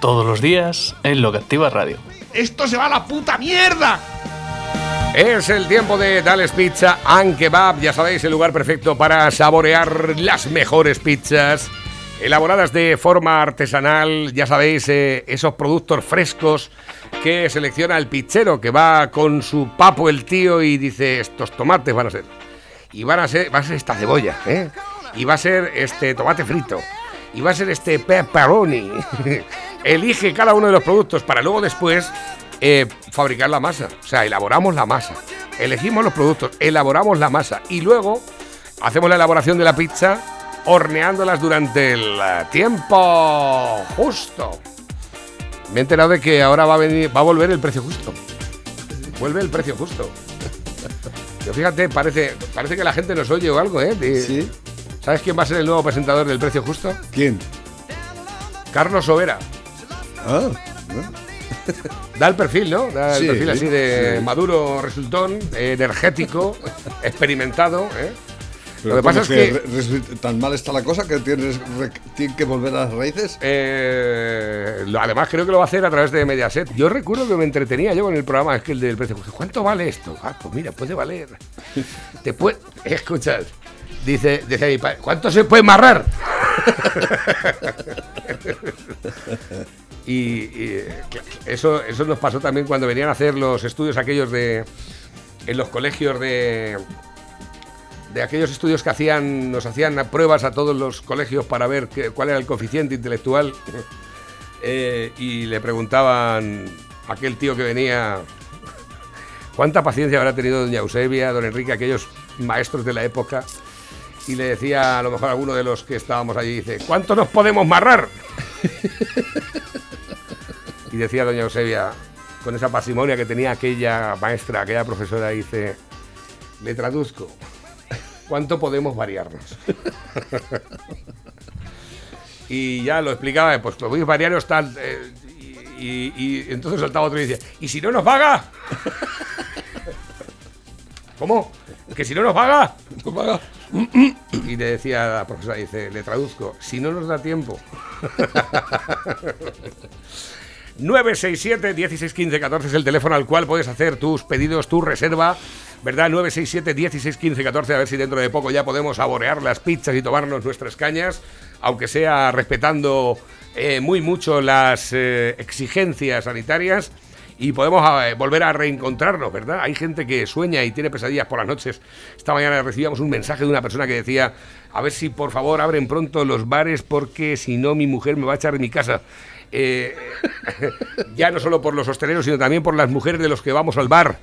Todos los días en Lo que Activa Radio. ¡Esto se va a la puta mierda! Es el tiempo de Dales Pizza and Kebab. Ya sabéis, el lugar perfecto para saborear las mejores pizzas. Elaboradas de forma artesanal, ya sabéis, eh, esos productos frescos que selecciona el pizzero que va con su papo el tío y dice, estos tomates van a ser. Y van a ser, va a ser esta cebolla, ¿eh? Y va a ser este tomate frito. Y va a ser este pepperoni. Elige cada uno de los productos para luego después eh, fabricar la masa. O sea, elaboramos la masa. Elegimos los productos, elaboramos la masa. Y luego hacemos la elaboración de la pizza horneándolas durante el eh, tiempo justo. Me he enterado de que ahora va a, venir, va a volver el precio justo. Vuelve el precio justo. Pero fíjate, parece, parece que la gente nos oye o algo, ¿eh? De- Sí. ¿Sabes quién va a ser el nuevo presentador del precio justo? ¿Quién? Carlos Sobera. Ah, Da el perfil, ¿no? Da el Sí, perfil así de sí. maduro resultón, energético, experimentado. ¿eh? pero Lo que pasa es ¿cómo que tan mal está la cosa que tienes que volver a las raíces. eh, además creo que lo va a hacer a través de Mediaset. Yo recuerdo que me entretenía yo con el programa, es que el del precio. ¿Cuánto vale esto? Ah, pues mira, puede valer. Te puede, escuchas. Dice, dice ahí, ¿cuánto se puede amarrar? Y, eso, eso nos pasó también cuando venían a hacer los estudios aquellos de. en los colegios de. de aquellos estudios que hacían. nos hacían pruebas a todos los colegios para ver qué- cuál era el coeficiente intelectual. Eh, y le preguntaban a aquel tío que venía. ¿Cuánta paciencia habrá tenido doña Eusebia, don Enrique, aquellos maestros de la época? Y le decía a lo mejor a alguno de los que estábamos allí, dice, ¿cuánto nos podemos marrar? Y decía doña Eusebia, con esa pasimonia que tenía aquella maestra, aquella profesora, dice, le traduzco, ¿cuánto podemos variarnos? y ya lo explicaba, pues podéis variaros tal... eh, y, y- y entonces saltaba otro y decía, ¿y si no nos paga? ¿Cómo? ¿Que si no nos paga? No paga. Y le decía a la profesora, dice, le traduzco, si no nos da tiempo. 967 1615 14 es el teléfono al cual puedes hacer tus pedidos, tu reserva, ¿verdad? 967 1615 14 a ver si dentro de poco ya podemos saborear las pizzas y tomarnos nuestras cañas, aunque sea respetando eh, muy mucho las eh, exigencias sanitarias y podemos eh, volver a reencontrarnos, ¿verdad? Hay gente que sueña y tiene pesadillas por las noches. Esta mañana recibíamos un mensaje de una persona que decía, a ver si por favor abren pronto los bares porque si no mi mujer me va a echar de mi casa. Eh, ya no solo por los hosteleros, sino también por las mujeres de los que vamos al bar.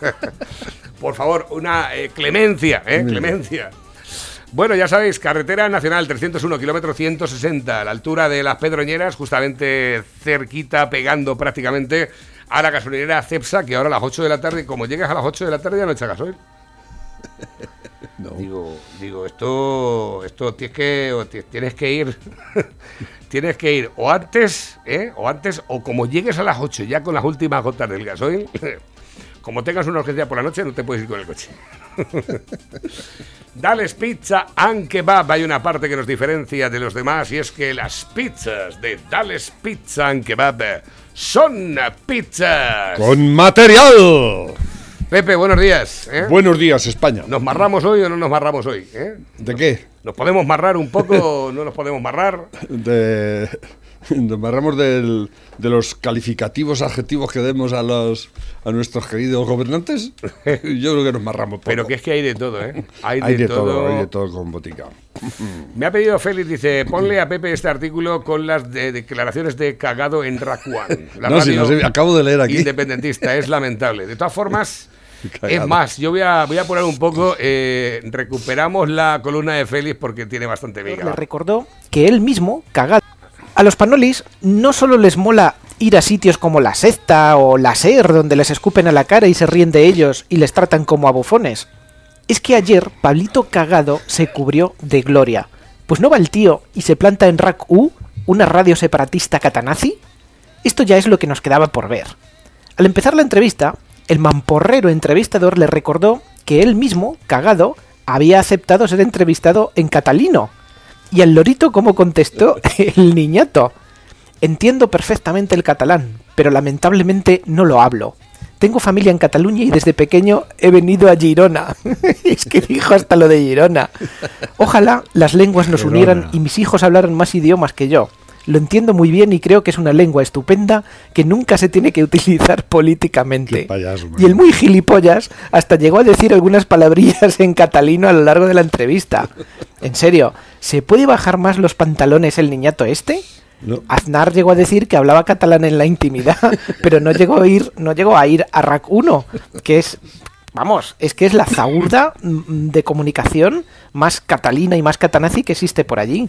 por favor, una eh, clemencia, ¿eh? Clemencia. Bueno, ya sabéis, carretera nacional 301, kilómetro 160, a la altura de las Pedroñeras, justamente cerquita, pegando prácticamente a la gasolinera Cepsa, que ahora a las 8 de la tarde, como llegas a las 8 de la tarde ya no echa gasoil. No. Digo, digo, esto, esto tienes que, tienes que ir, tienes que ir o antes, ¿eh? o antes, o como llegues a las 8 ya con las últimas gotas del gasoil, como tengas una urgencia por la noche, no te puedes ir con el coche. Dales Pizza and Kebab. Hay una parte que nos diferencia de los demás y es que las pizzas de Dales Pizza and Kebab son pizzas. Con material. Pepe, buenos días. ¿eh? Buenos días, España. ¿Nos marramos hoy o no nos marramos hoy? eh? ¿De qué? ¿Nos podemos marrar un poco o no nos podemos marrar? De, nos marramos del- de los calificativos adjetivos que demos a los a nuestros queridos gobernantes. Yo creo que nos marramos poco. Pero que es que hay de todo, ¿eh? Hay de, hay de todo. todo, hay de todo con botica. Me ha pedido Félix, dice, ponle a Pepe este artículo con las de- declaraciones de cagado en Racuán. La No, sí, radio no sé, acabo de leer aquí. Independentista, es lamentable. De todas formas. es más, yo voy a, voy a poner un poco, eh, recuperamos la columna de Félix porque tiene bastante le miga. recordó que él mismo, cagado A los panolis no solo les mola ir a sitios como la secta o la SER, donde les escupen a la cara y se ríen de ellos y les tratan como a bufones. Es que ayer Pablito Cagado se cubrió de gloria. Pues no va el tío y se planta en RAC U, una radio separatista catanazi. Esto ya es lo que nos quedaba por ver. Al empezar la entrevista, el mamporrero entrevistador le recordó que él mismo, Cagado, había aceptado ser entrevistado en catalino. Y al lorito como contestó el niñato. Entiendo perfectamente el catalán, pero lamentablemente no lo hablo. Tengo familia en Cataluña y desde pequeño he venido a Girona. es que dijo hasta lo de Girona. Ojalá las lenguas nos unieran y mis hijos hablaran más idiomas que yo. Lo entiendo muy bien y creo que es una lengua estupenda que nunca se tiene que utilizar políticamente. Payaso, y el muy gilipollas hasta llegó a decir algunas palabrillas en catalino a lo largo de la entrevista. En serio, ¿se puede bajar más los pantalones el niñato este? No. Aznar llegó a decir que hablaba catalán en la intimidad, pero no llegó a ir, no llegó a ir a RAC 1, que es, vamos, es que es la zaurda mm, de comunicación más catalina y más catanazi que existe por allí.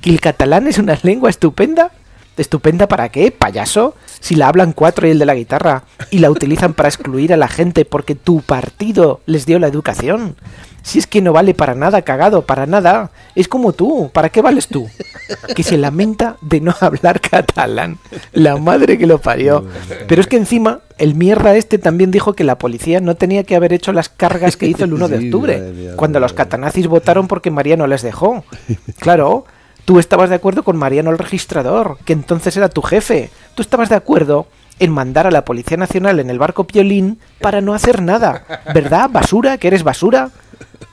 ¿Que el catalán es una lengua estupenda? ¿Estupenda para qué, payaso? Si la hablan cuatro y el de la guitarra, y la utilizan para excluir a la gente porque tu partido les dio la educación. Si es que no vale para nada, cagado, para nada. Es como tú, ¿para qué vales tú? Que se lamenta de no hablar catalán. La madre que lo parió. Pero es que encima, el mierda este también dijo que la policía no tenía que haber hecho las cargas que hizo el 1 de octubre, cuando los catanazis votaron porque Mariano les dejó. Claro, tú estabas de acuerdo con Mariano el registrador, que entonces era tu jefe. Tú estabas de acuerdo en mandar a la Policía Nacional en el barco Piolín para no hacer nada. ¿Verdad? ¿Basura? ¿Que eres basura?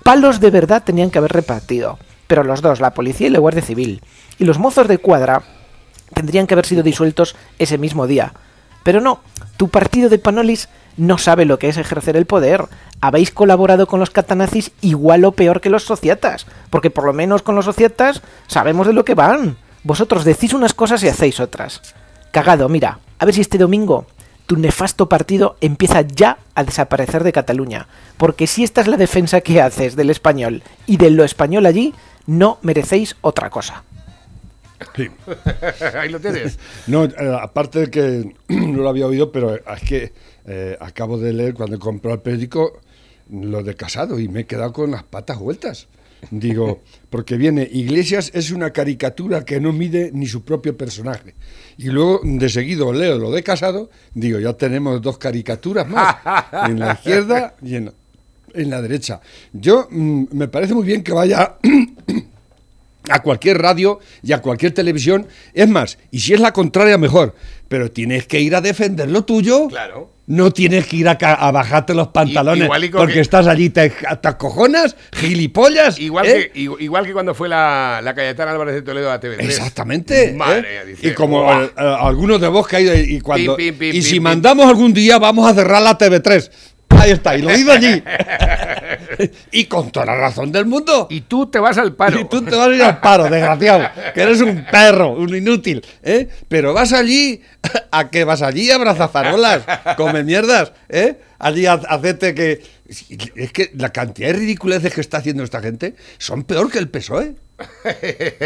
Palos de verdad tenían que haber repartido. Pero los dos, la policía y la Guardia Civil. Y los mozos de cuadra tendrían que haber sido disueltos ese mismo día. Pero no, tu partido de Panolis no sabe lo que es ejercer el poder. Habéis colaborado con los catanazis igual o peor que los sociatas, porque por lo menos con los sociatas sabemos de lo que van. Vosotros decís unas cosas y hacéis otras. Cagado, mira, a ver si este domingo tu nefasto partido empieza ya a desaparecer de Cataluña, porque si esta es la defensa que haces del español y de lo español allí, no merecéis otra cosa. Sí. Ahí lo tienes. No, eh, aparte de que no lo había oído, pero es que eh, acabo de leer cuando compró el periódico lo de casado y me he quedado con las patas vueltas. Digo, porque viene, Iglesias es una caricatura que no mide ni su propio personaje. Y luego de seguido leo lo de casado, digo, ya tenemos dos caricaturas más, en la izquierda y en, en la derecha. Yo mm, me parece muy bien que vaya a cualquier radio y a cualquier televisión. Es más, y si es la contraria, mejor. Pero tienes que ir a defender lo tuyo. Claro. No tienes que ir a, bajarte los pantalones igual y porque que- estás allí, te, te acojonas, gilipollas. Igual, ¿eh? que, igu- igual que cuando fue la, la Cayetana Álvarez de Toledo a TV3. Exactamente. Madre, ¿eh? dice, y como eh, algunos de vos que hay y cuando Pim, pim, pim, y si mandamos algún día vamos a cerrar la TV3. Ahí está, y lo digo allí. y con toda la razón del mundo. Y tú te vas al paro. Y tú te vas a ir al paro, desgraciado, que eres un perro, un inútil, ¿eh? Pero vas allí, ¿a qué vas allí? Abraza farolas, come mierdas, ¿eh? Allí hacerte que... Es que la cantidad de ridiculeces que está haciendo esta gente son peor que el PSOE.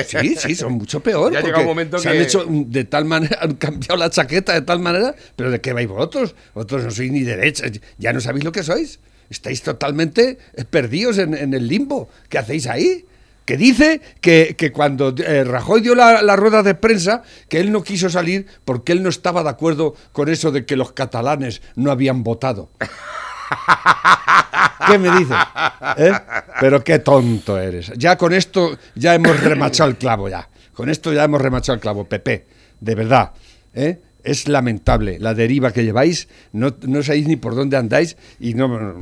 Sí, sí, son mucho peor. Ya porque un momento se que- han hecho de tal manera, han cambiado la chaqueta de tal manera, pero ¿de qué vais vosotros? Vosotros no sois ni derechas, ya no sabéis lo que sois. Estáis totalmente perdidos en, en el limbo. ¿Qué hacéis ahí? Que dice que, que cuando eh, Rajoy dio la, la rueda de prensa, que él no quiso salir porque él no estaba de acuerdo con eso de que los catalanes no habían votado. ¿Qué me dices? ¿Eh? Pero qué tonto eres. Ya con esto ya hemos remachado el clavo ya. Con esto ya hemos remachado el clavo, Pepe. De verdad. ¿eh? Es lamentable la deriva que lleváis. No, no sabéis ni por dónde andáis y no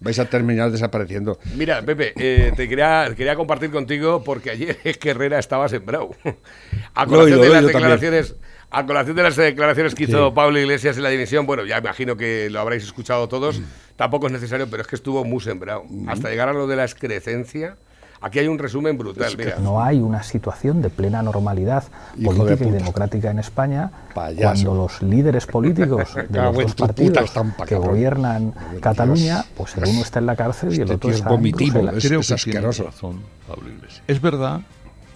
vais a terminar desapareciendo. Mira, Pepe, eh, te quería, quería compartir contigo porque ayer es que Herrera estaba sembrado. A colación de las oído también. declaraciones, a colación de las declaraciones que hizo Sí. Pablo Iglesias en la dimisión, bueno, ya imagino que lo habréis escuchado todos, Mm. Tampoco es necesario, pero es que estuvo muy sembrado. Hasta llegar a lo de la excrecencia, aquí hay un resumen brutal, mira. No hay una situación de plena normalidad Hijo de política y democrática en España Payaso. cuando los líderes políticos de los en dos partidos estampa, que gobiernan Dios. Cataluña, pues el uno está en la cárcel y el Este otro es está en vomitivo. Es- Creo es que tiene asqueroso. razón Pablo Iglesias. Es verdad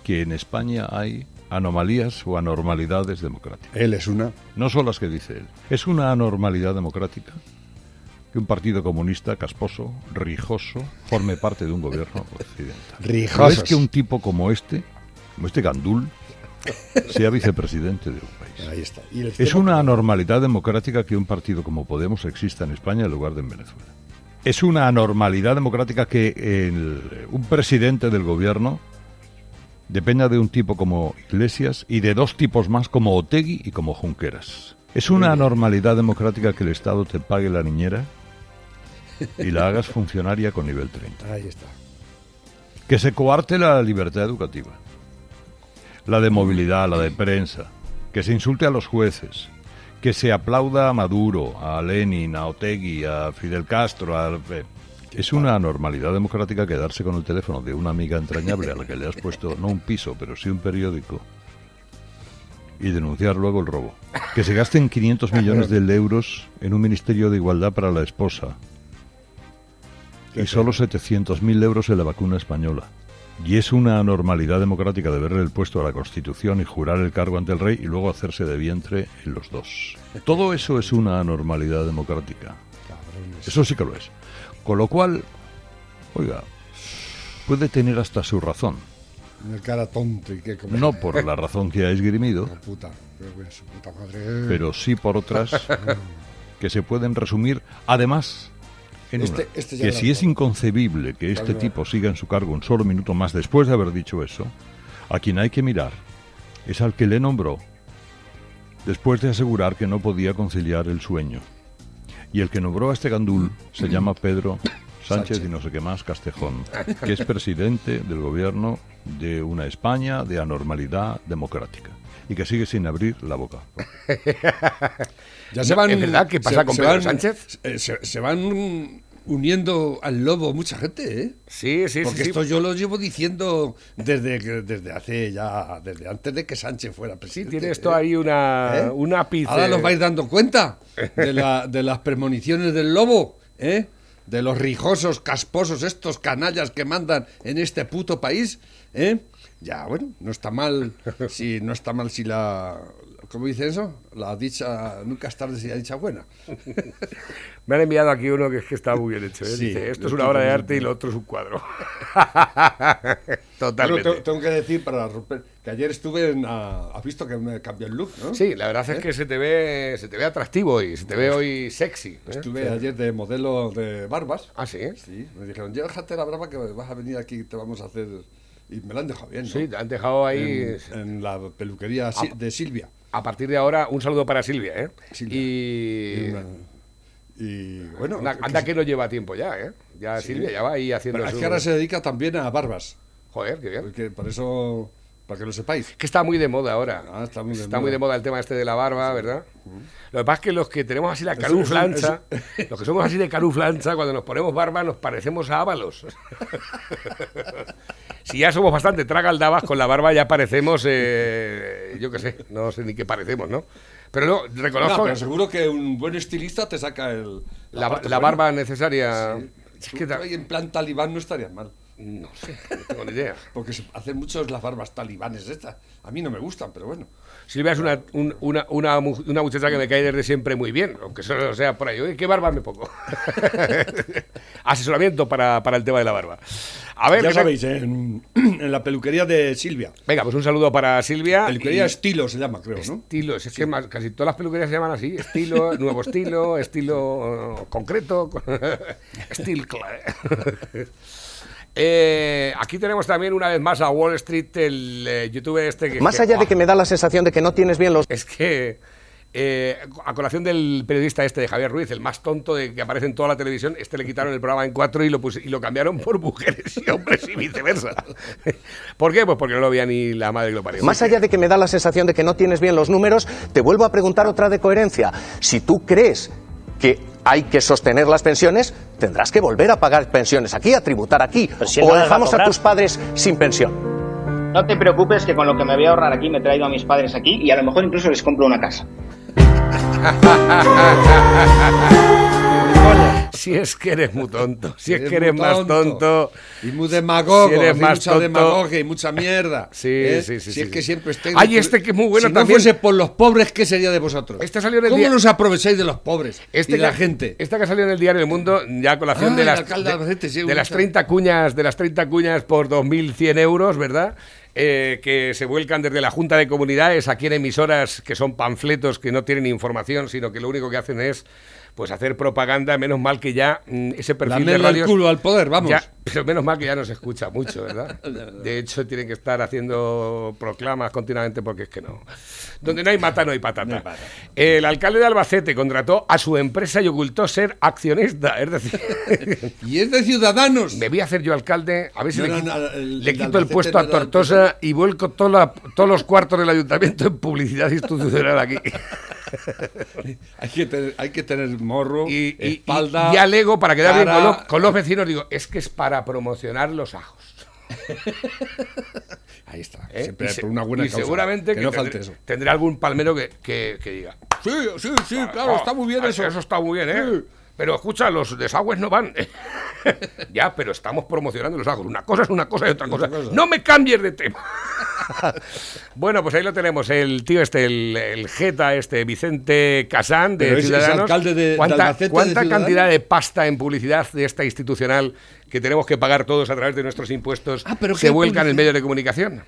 que en España hay anomalías o anormalidades democráticas. Él es una. No son las que dice él. Es una anormalidad democrática que un partido comunista casposo, rijoso, forme parte de un gobierno occidental. Rijosos. No es que un tipo como este, como este Gandul, sea vicepresidente de un país. Ahí está. Y Es una anormalidad democrática que un partido como Podemos exista en España en lugar de en Venezuela. Es una anormalidad democrática que el- un presidente del gobierno dependa de un tipo como Iglesias y de dos tipos más como Otegui y como Junqueras. Es una anormalidad democrática que el Estado te pague la niñera y la hagas funcionaria con nivel 30. Ahí está. Que se coarte la libertad educativa, la de movilidad, la de prensa, que se insulte a los jueces, que se aplauda a Maduro, a Lenin, a Otegui, a Fidel Castro, a... eh, Es una anormalidad democrática quedarse con el teléfono de una amiga entrañable a la que le has puesto no un piso, pero sí un periódico y denunciar luego el robo. Que se gasten 500 millones de euros en un ministerio de igualdad para la esposa y solo 700.000 euros en la vacuna española. Y es una anormalidad democrática deberle el puesto a la Constitución y jurar el cargo ante el rey y luego hacerse de vientre en los dos. Todo eso es una anormalidad democrática. Eso sí que lo es. Con lo cual, oiga, puede tener hasta su razón. Una cara tonto y que. No por la razón que ha esgrimido, La puta. pero Su puta madre. pero sí por otras que se pueden resumir, además, en Este- una, este que si es inconcebible que este Claro. tipo siga en su cargo un solo minuto más después de haber dicho eso, a quien hay que mirar es al que le nombró después de asegurar que no podía conciliar el sueño. Y el que nombró a este gandul se llama Pedro Sánchez y no sé qué más Castejón, que es presidente del gobierno de una España de anormalidad democrática y que sigue sin abrir la boca. Ya se van, ¿Es verdad que pasa con Pedro Sánchez? eh, Se, se van uniendo al lobo mucha gente, ¿eh? Sí, sí, Porque sí. sí. esto yo lo llevo diciendo desde, desde hace ya, desde antes de que Sánchez fuera presidente. tiene esto ¿eh? ahí una, ¿Eh? un ápice. Ahora los vais dando cuenta de, la- de las premoniciones del lobo, ¿eh? De los rijosos, casposos, estos canallas que mandan en este puto país, ¿eh? Ya, bueno, no está mal si no está mal si la ¿cómo dice eso? La dicha nunca es tarde si la dicha buena. Me han enviado aquí uno que es que está muy bien hecho. ¿eh? Sí, Dice, esto es una obra de arte y lo otro es un cuadro. Totalmente. te- tengo que decir para romper que ayer estuve en has visto que me cambió el look, ¿no? Sí, la verdad es que se te ve se te ve atractivo hoy, se te ve hoy sexy. ¿eh? Estuve ayer de modelo de barbas. Ah, sí. Sí, me dijeron, déjate la brava que vas a venir aquí y te vamos a hacer... Y me la han dejado bien, ¿no? Sí, te han dejado ahí. en, en la peluquería de Silvia. A partir de ahora, un saludo para Silvia, ¿eh? Silvia. Y. Y, una- y, bueno, Anda, que- que no lleva tiempo ya, ¿eh? Ya Silvia ya va ahí haciendo pero es su- que ahora se dedica también a barbas. Joder, qué bien. Porque por eso, para que lo sepáis. Que está muy de moda ahora. Ah, está muy de Está moda. muy de moda el tema este de la barba, ¿verdad? Lo que pasa es que los que tenemos así la eso- los que somos así de canuflancha, cuando nos ponemos barba nos parecemos a ábalos. si ya somos bastante tragaldabas, con la barba ya parecemos, eh, yo qué sé, no sé ni qué parecemos, ¿no? Pero no, reconozco No, pero seguro que un buen estilista te saca el, la, barba necesaria... Es que en plan talibán no estaría mal. No sé, no tengo ni idea. Porque se hacen muchos las barbas talibanes estas. A mí no me gustan, pero bueno. Silvia es una, un- una, una, una muchacha que me cae desde siempre muy bien, aunque solo sea por ahí. ¿qué barba me pongo? Asesoramiento para, para el tema de la barba. A ver, ya ¿qué te- sabéis, ¿eh? en, en la peluquería de Silvia. Venga, pues un saludo para Silvia. Peluquería y- Estilo se llama, creo, ¿no? Estilo, es que más- casi todas las peluquerías se llaman así. Estilo, nuevo estilo, estilo eh, concreto, estilo. Eh, aquí tenemos también una vez más a Wall Street, el eh, youtuber este que... Más allá de que me da la sensación de que no tienes bien los Es que, eh, a colación del periodista este de Javier Ruiz, el más tonto de que aparece en toda la televisión, este le quitaron el programa en cuatro y lo, pus- y lo cambiaron por mujeres y hombres y viceversa. ¿Por qué? Pues porque no lo veía ni la madre que lo parió. Más allá de que me da la sensación de que no tienes bien los números, te vuelvo a preguntar otra de coherencia. Si tú crees que hay que sostener las pensiones, tendrás que volver a pagar pensiones aquí, a tributar aquí. si o no a dejamos a cobrar. tus padres sin pensión. No te preocupes que con lo que me voy a ahorrar aquí me he traído a mis padres aquí y a lo mejor incluso les compro una casa. Si es que eres muy tonto, si es que eres más tonto. Y muy demagogo, Si eres más mucha tonto. demagogia y mucha mierda. Sí, ¿eh? sí, sí, Si sí, es que sí. siempre estáis... Ay, este que es muy bueno si también. no fuese por los pobres, ¿qué sería de vosotros? Este salió en el ¿Cómo día- nos aprovecháis de los pobres Este y de la que- gente? Esta que ha salido en el diario El Mundo, ya a colación Ah, de las, de Albacete, sí, de las tal. 30 cuñas, de las 30 cuñas por 2.100 euros, ¿verdad? Eh, que se vuelcan desde la Junta de Comunidades aquí en emisoras que son panfletos que no tienen información, sino que lo único que hacen es pues hacer propaganda, menos mal que ya mm, ese perfil de Lamerle el radios... culo al poder, vamos. Ya, pero menos mal que ya no se escucha mucho, ¿verdad? De hecho, tienen que estar haciendo proclamas continuamente porque es que no. Donde no hay mata, no hay patata. El alcalde de Albacete contrató a su empresa y ocultó ser accionista. Es decir, Y es de ciudadanos. me voy a hacer yo alcalde, a ver si No, le, no, quito, el- le quito el puesto a Tortosa y vuelco todos los cuartos del ayuntamiento en publicidad institucional aquí. Hay que tener, hay que tener morro, Y, espalda. y- y alego para quedar bien con, los- con los vecinos, digo, es que es para promocionar los ajos. Ahí está. ¿eh? Siempre se- por una buena y causa. seguramente que, que, no tendré, falte eso. tendré algún palmero que, que- que diga. Sí, sí, sí, claro, "Ah, está muy bien ah, eso. Eso está muy bien, ¿eh? Pero escucha, los desagües no van. ya, pero estamos promocionando los ajos. Una cosa es una cosa y otra cosa. No me cambies de tema. bueno, pues ahí lo tenemos. El tío este, el, el Jeta este, Vicente Casán, de Pero Ciudadanos. alcalde de- de ¿Cuánta, de cuánta Ciudadanos? cantidad de pasta en publicidad de esta institucional que tenemos que pagar todos a través de nuestros impuestos Ah, pero se ¿qué vuelcan en publicidad? medios de comunicación?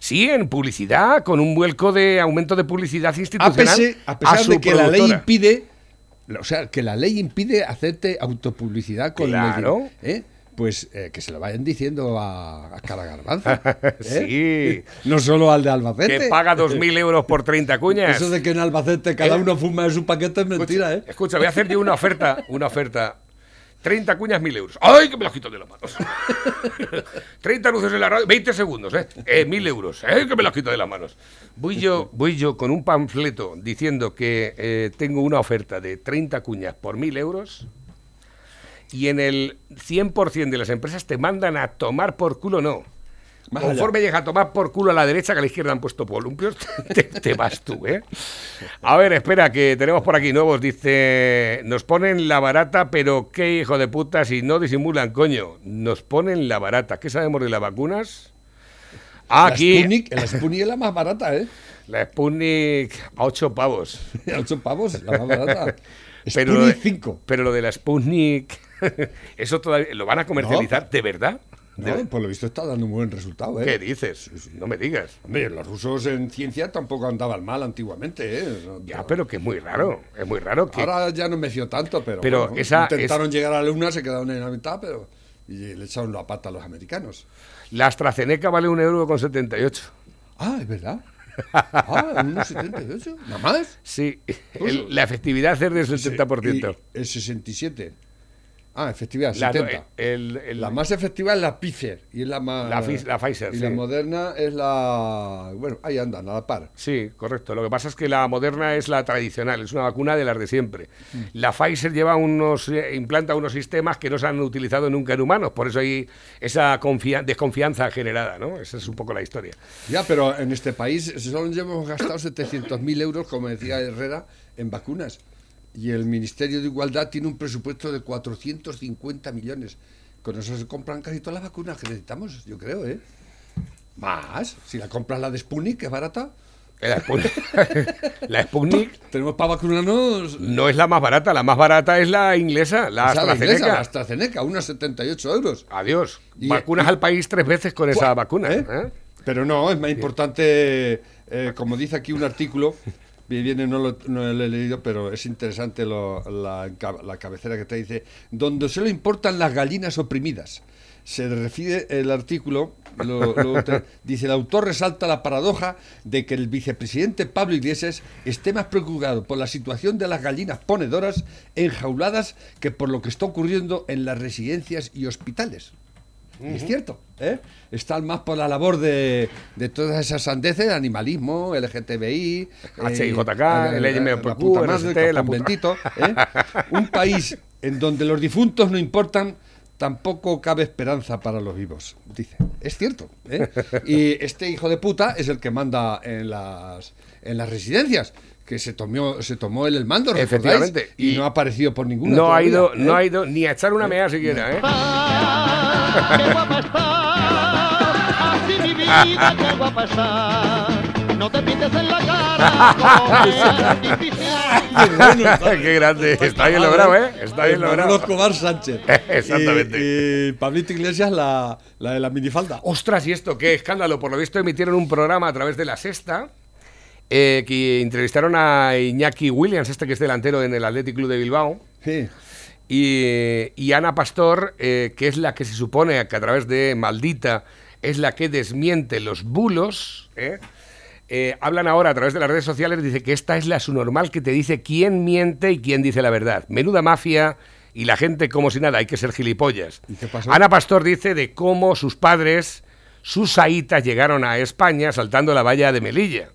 Sí, en publicidad, con un vuelco de aumento de publicidad A, institucional. a pesar su de que la ley productora. impide, o sea, que la ley impide hacerte autopublicidad con Claro. el, ¿eh? Pues eh, que se lo vayan diciendo a, a cada garbanzo. ¿eh? Sí. No solo al de Albacete. Que paga 2.000 euros por 30 cuñas. Eso de que en Albacete cada ¿Eh? uno fuma de su paquete es mentira, ¿eh? Escucha, voy a hacer yo una oferta, una oferta. 30 cuñas, 1.000 euros. ¡Ay, que me las quito de las manos! 30 luces en la radio, 20 segundos, ¿eh? eh 1.000 euros, ¡eh? Que me las quito de las manos. Voy yo, voy yo con un panfleto diciendo que eh, tengo una oferta de 30 cuñas por 1.000 euros y en el 100% de las empresas te mandan a tomar por culo, no. Más Conforme llega a tomar por culo a la derecha, que a la izquierda han puesto columpios, te, te vas tú, ¿eh? A ver, espera, que tenemos por aquí nuevos. Dice, nos ponen la barata, pero qué hijo de puta si no disimulan, coño. Nos ponen la barata. ¿Qué sabemos de las vacunas? La Aquí, Sputnik, la Sputnik es la más barata, ¿eh? la Sputnik a 8 pavos. A 8 pavos, la más barata. Pero Sputnik de, 5. pero lo de la Sputnik, eso todavía lo van a comercializar, ¿de verdad? ¿De- No, por lo visto está dando un buen resultado, ¿eh? ¿Qué dices? No me digas. Hombre, los rusos en ciencia tampoco andaban mal antiguamente, ¿eh? No- Ya, pero que es muy raro. Es muy raro que. Ahora ya no me fío tanto, pero, Pero bueno, esa intentaron llegar a la luna, se quedaron en la mitad, pero y le echaron la pata a los americanos. La AstraZeneca vale un euro con 78. Ah, es verdad. Ah, unos 78, nada más. Sí, el- la efectividad es del 70%. Y el 67. Ah, efectividad, La, 70. el- el- La más efectiva es la Pfizer y es la más La la Pfizer, y sí. la moderna es la bueno, ahí andan a la par. Sí, correcto. Lo que pasa es que la moderna es la tradicional, es una vacuna de las de siempre. Mm. La Pfizer lleva unos, eh, implanta unos sistemas que no se han utilizado nunca en humanos, por eso hay esa confia- desconfianza generada, ¿no? Esa es un poco la historia. Ya, pero en este país solo hemos gastado 700.000 euros, como decía Herrera, en vacunas. Y el Ministerio de Igualdad tiene un presupuesto de 450 millones. Con eso se compran casi todas las vacunas que necesitamos, yo creo, ¿eh? Más. Si la compras la de Sputnik, que es barata, La Sputnik, la Sputnik tenemos para vacunarnos. no es la más barata, la más barata es la inglesa, la o sea, la inglesa, AstraZeneca. la AstraZeneca, unos 78 euros. Adiós. Y- Vacunas y- al país tres veces con esa vacuna. ¿Eh? ¿eh? Pero no, es más importante, eh, como dice aquí un artículo, bien, no lo, no lo he leído, pero es interesante lo- la, la cabecera que te dice, donde solo importan las gallinas oprimidas. Se refiere el artículo, lo- dice, el autor resalta la paradoja de que el vicepresidente Pablo Iglesias esté más preocupado por la situación de las gallinas ponedoras enjauladas que por lo que está ocurriendo en las residencias y hospitales. Es cierto, ¿eh? Están más por la labor de, de todas esas sandeces, animalismo, LGTBI, HIJK, bendito, ¿eh? Un país en donde los difuntos no importan, tampoco cabe esperanza para los vivos, dice. Es cierto, ¿eh? Y este hijo de puta es el que manda en las, en las residencias, que se tomó, se tomó él el mando, ¿recordáis? Efectivamente. Y, Y no ha aparecido por ninguna No ha ido, no ¿eh? ha ido ni a echar una mea siquiera, ¿eh? Qué guapa está, así mi vida, qué guapa está. No te pintes en la cara artificial. Qué grande. Está bien logrado, ¿eh? Está bien logrado. Escobar Sánchez. Exactamente. Y, y Pablito Iglesias, la, la de la minifalda. Ostras, ¿y esto qué escándalo? Por lo visto emitieron un programa a través de La Sexta eh, que entrevistaron a Iñaki Williams, este que es delantero en el Athletic Club de Bilbao. Sí. Y, y Ana Pastor, eh, que es la que se supone que a través de Maldita es la que desmiente los bulos, ¿eh? Eh, hablan ahora a través de las redes sociales, dice que esta es la su normal que te dice quién miente y quién dice la verdad. Menuda mafia y la gente como si nada, hay que ser gilipollas. ¿Y qué pasó? Ana Pastor dice de cómo sus padres, sus aitas, llegaron a España saltando la valla de Melilla.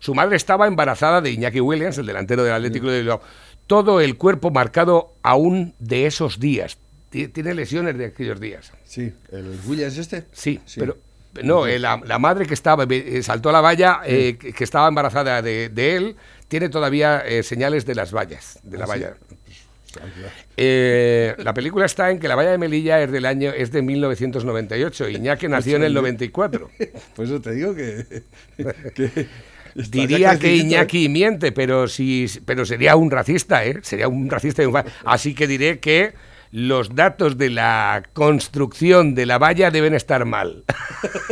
Su madre estaba embarazada de Iñaki Williams, el delantero del Atlético de Bilbao. Todo el cuerpo marcado aún de esos días. Ti- Tiene lesiones de aquellos días. Sí, el Williams este. Sí, pero no, eh, la, la madre que estaba eh, saltó a la valla, eh, que, que estaba embarazada de, de él, tiene todavía eh, señales de las vallas, de la Ah, sí. valla. Eh, la película está en que la valla de Melilla es del año es de 1998. Iñaki nació en el 94. Pues eso te digo que. Diría que. Iñaki miente, pero si, pero sería un racista, ¿eh? Sería un racista y un Así que diré que los datos de la construcción de la valla deben estar mal.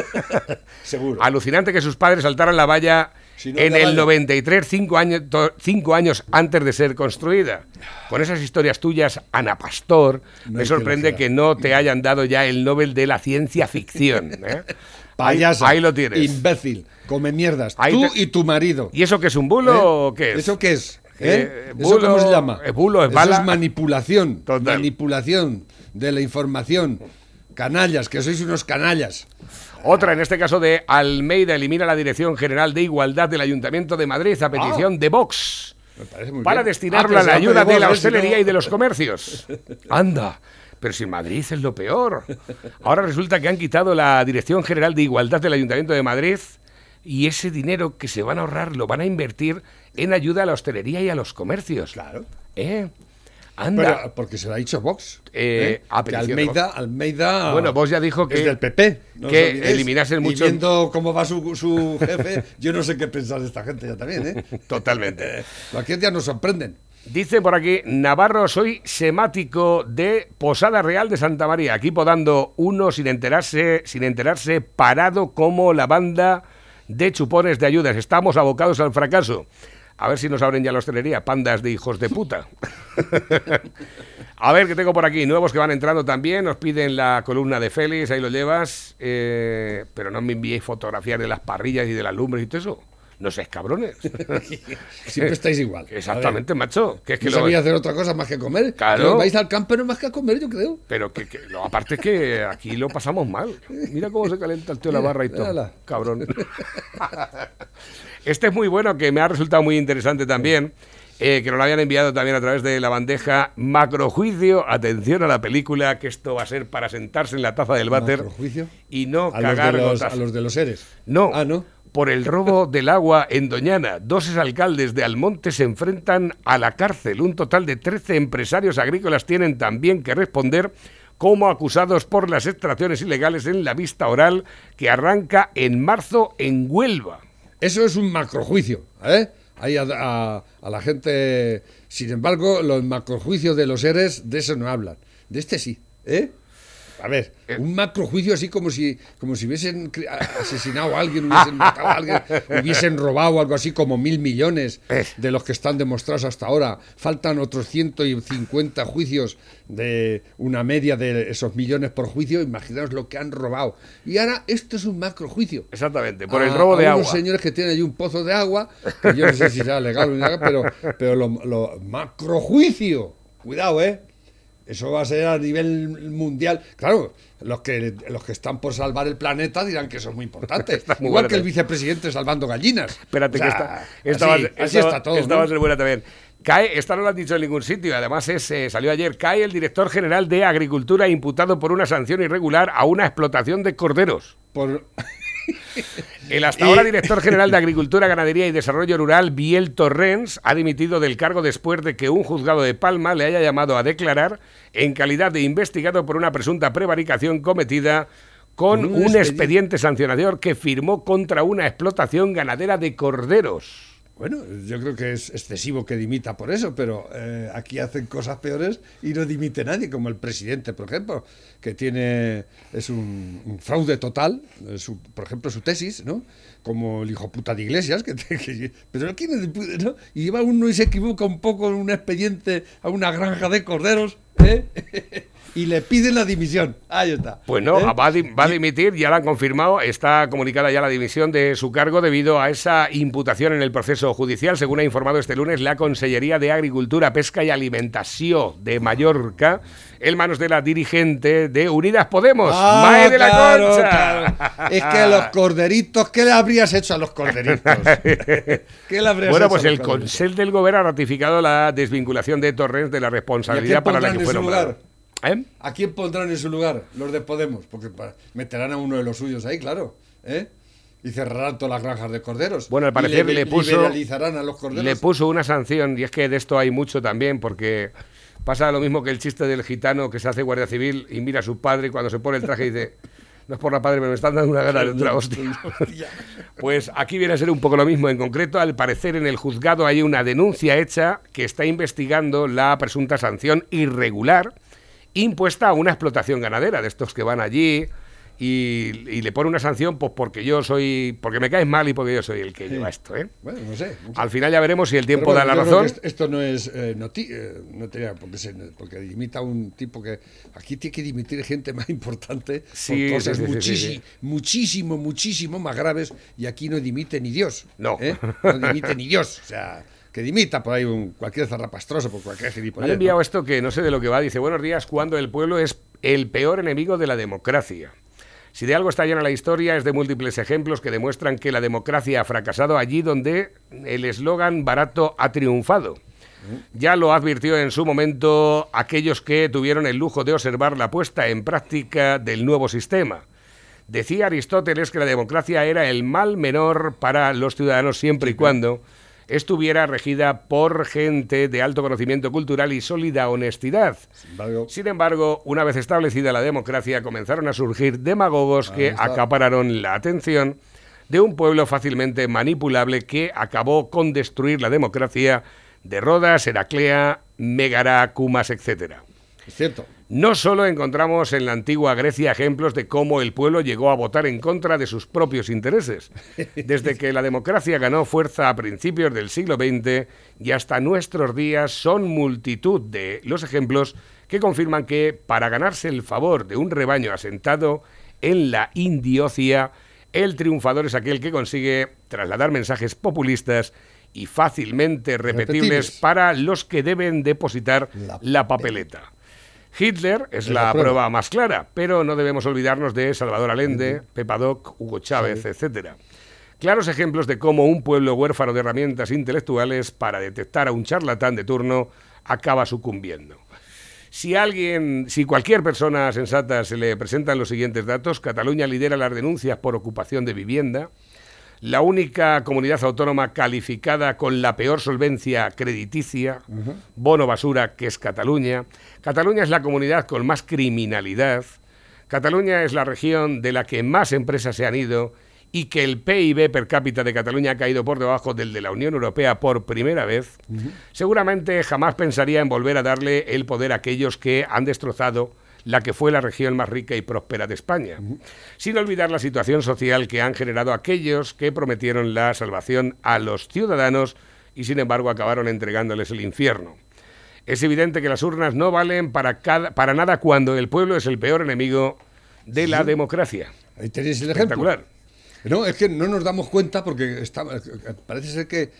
Seguro. Alucinante que sus padres saltaran la valla Si no, en el valla. 93, cinco años, cinco años antes de ser construida. Con esas historias tuyas, Ana Pastor, No me sorprende que que no te hayan dado ya el Nobel de la ciencia ficción. ¿eh? Payasa. Ahí, lo tienes. Imbécil. Come mierdas. Ahí Tú te- y tu marido. ¿Y eso qué es un bulo ¿Eh? o qué es? ¿Eso qué es? Eh, ¿Eh? ¿Eso cómo se llama? eh, bulo, es Eso bala. es manipulación. Total. Manipulación de la información. Canallas, que sois unos canallas. Otra, en este caso de Almeida, elimina la Dirección General de Igualdad del Ayuntamiento de Madrid a petición de Vox. Me parece muy para bien. destinarla Ah, a la ayuda de la hostelería no- y de los comercios. Anda, pero si en Madrid es lo peor. Ahora resulta que han quitado la Dirección General de Igualdad del Ayuntamiento de Madrid y ese dinero que se van a ahorrar lo van a invertir en ayuda a la hostelería y a los comercios. Claro. ¿Eh? Anda. Pero, porque se lo ha dicho Vox. Eh, ¿eh? que Almeida. Almeida. Bueno, Vox ya dijo que- Es del PP. no que olvidéis. eliminasen Y mucho- viendo cómo va su, su jefe, yo no sé qué pensar de esta gente ya también, ¿eh? Totalmente. Cualquier día nos sorprenden. Dice por aquí, Navarro, soy semático de Posada Real de Santa María. Aquí podando uno sin enterarse, sin enterarse, parado como la banda de chupones de ayudas. Estamos abocados al fracaso. A ver si nos abren ya la hostelería, pandas de hijos de puta. A ver qué tengo por aquí. Nuevos que van entrando también. Nos piden la columna de Félix, ahí lo llevas. Eh, pero no me enviéis fotografías de las parrillas y de las lumbres y todo eso. No seáis cabrones. Siempre estáis igual. Exactamente, macho. Que es que no lo- sabía hacer otra cosa más que comer. Claro. Que vais al campo no más que a comer, yo creo. Pero que, aparte es que aquí lo pasamos mal. Mira cómo se calienta el tío la barra y todo. mírala. Cabrón. Este es muy bueno, que me ha resultado muy interesante también. eh, que nos lo habían enviado también a través de la bandeja Macrojuicio. Atención a la película, que esto va a ser para sentarse en la taza del váter Macrojuicio. y no A los, cagar de los, gotas. a los de los seres. No. Ah, no. Por el robo del agua en Doñana, dos exalcaldes de Almonte se enfrentan a la cárcel. Un total de 13 empresarios agrícolas tienen también que responder como acusados por las extracciones ilegales en la vista oral que arranca en marzo en Huelva. Eso es un macrojuicio, ¿eh? Ahí a, a- a la gente. Sin embargo, los macrojuicios de los seres, de eso no hablan. De este sí, ¿eh? A ver, un macrojuicio así como si, como si hubiesen a- asesinado a alguien, hubiesen matado a alguien, hubiesen robado algo así como mil millones de los que están demostrados hasta ahora. Faltan otros 150 juicios de una media de esos millones por juicio. Imaginaos lo que han robado. Y ahora esto es un macrojuicio. Exactamente, por a- el robo a de unos agua. señores que tienen allí un pozo de agua, que yo no sé si será legal o ilegal, pero, pero lo, lo- macrojuicio. Cuidado, ¿eh? Eso va a ser a nivel mundial. Claro, los que, los que están por salvar el planeta dirán que eso es muy importante. Está muy Igual buena que el también. vicepresidente salvando gallinas. Espérate O sea, que esta, esta va así, así esta está va- todo. esta ¿no? va a ser buena también. Cae, esta no lo han dicho en ningún sitio, además es, eh, salió ayer, cae el director general de Agricultura imputado por una sanción irregular a una explotación de corderos. Por- El hasta ahora director general de Agricultura, Ganadería y Desarrollo Rural, Biel Torrens, ha dimitido del cargo después de que un juzgado de Palma le haya llamado a declarar en calidad de investigado por una presunta prevaricación cometida con un un, expedi- expediente sancionador que firmó contra una explotación ganadera de corderos. Bueno, yo creo que es excesivo que dimita por eso, pero eh, aquí hacen cosas peores y no dimite nadie, como el presidente, por ejemplo, que tiene es un, fraude total, eh, su- por ejemplo, su tesis, ¿no? Como el hijo puta de Iglesias, que, que- pero ¿no? y lleva uno y se equivoca un poco en un expediente a una granja de corderos, ¿eh? Y le piden la dimisión. Ahí está. Pues no, ¿eh? va, a, va a dimitir, ya lo han confirmado, está comunicada ya la dimisión de su cargo debido a esa imputación en el proceso judicial, según ha informado este lunes la Consellería de Agricultura, Pesca y Alimentación de Mallorca, en manos de la dirigente de Unidas Podemos, Ah, Mae de la claro, Concha. claro. Es que los corderitos, ¿qué le habrías hecho a los corderitos? ¿Qué le habrías Bueno, hecho pues a el los? Consell del Gobierno ha ratificado la desvinculación de Torrens de la ¿Y a responsabilidad para la que fue nombrado. ¿Eh? ¿A quién pondrán en su lugar? Los de Podemos, porque meterán a uno de los suyos ahí, claro. ¿eh? Y cerrarán todas las granjas de corderos. Bueno, al Y parecer libe- le puso- liberalizarán a los corderos. Le puso una sanción, y es que de esto hay mucho también, porque pasa lo mismo que el chiste del gitano que se hace guardia civil y mira a su padre y cuando se pone el traje dice, no es por la padre, pero me están dando una gana de otra hostia. Pues aquí viene a ser un poco lo mismo. En concreto, al parecer en el juzgado hay una denuncia hecha que está investigando la presunta sanción irregular impuesta a una explotación ganadera, de estos que van allí y, y le pone una sanción pues porque yo soy, porque me caes mal y porque yo soy el que lleva esto, ¿eh? Bueno, no sé. no sé. Al final ya veremos si el tiempo da la razón. Esto no es eh, noti- eh, no tenía porque, se, porque dimita un tipo que aquí tiene que dimitir gente más importante Sí, por cosas sí, muchísimo, muchísimo, muchísimo más graves y aquí no dimite ni Dios. No. ¿eh? No dimite ni Dios. O sea, que dimita por ahí un, cualquier zarrapastroso, por cualquier Me gilipollez. han enviado ¿no? esto que no sé de lo que va. Dice, buenos días, cuando el pueblo es el peor enemigo de la democracia. Si de algo está llena la historia es de múltiples ejemplos que demuestran que la democracia ha fracasado allí donde el eslogan barato ha triunfado. Ya lo advirtió en su momento aquellos que tuvieron el lujo de observar la puesta en práctica del nuevo sistema. Decía Aristóteles que la democracia era el mal menor para los ciudadanos siempre y cuando estuviera regida por gente de alto conocimiento cultural y sólida honestidad. Sin embargo, Sin embargo, una vez establecida la democracia, comenzaron a surgir demagogos que está. acapararon la atención de un pueblo fácilmente manipulable que acabó con destruir la democracia de Rodas, Heraclea, Megara, Cumas, etcétera. Es cierto. No solo encontramos en la antigua Grecia ejemplos de cómo el pueblo llegó a votar en contra de sus propios intereses. Desde que la democracia ganó fuerza a principios del siglo XX y hasta nuestros días son multitud de los ejemplos que confirman que para ganarse el favor de un rebaño asentado en la indiocia, el triunfador es aquel que consigue trasladar mensajes populistas y fácilmente repetibles, Repetibles. para los que deben depositar La la papeleta. Hitler es Es la la prueba. prueba. más clara, pero no debemos olvidarnos de Salvador Allende, Pepa Doc, Hugo Chávez, etcétera. Claros ejemplos de cómo un pueblo huérfano de herramientas intelectuales para detectar a un charlatán de turno acaba sucumbiendo. Si alguien, si cualquier persona sensata se le presentan los siguientes datos, Cataluña lidera las denuncias por ocupación de vivienda, la única comunidad autónoma calificada con la peor solvencia crediticia, bono basura, que es Cataluña. Cataluña es la comunidad con más criminalidad. Cataluña es la región de la que más empresas se han ido y que el PIB per cápita de Cataluña ha caído por debajo del de la Unión Europea por primera vez, seguramente jamás pensaría en volver a darle el poder a aquellos que han destrozado la que fue la región más rica y próspera de España, sin olvidar la situación social que han generado aquellos que prometieron la salvación a los ciudadanos y sin embargo acabaron entregándoles el infierno. Es evidente que las urnas no valen para, cada- para nada cuando el pueblo es el peor enemigo de la democracia. Ahí tenéis el ejemplo. Espectacular. No, es que no nos damos cuenta porque está, parece ser que,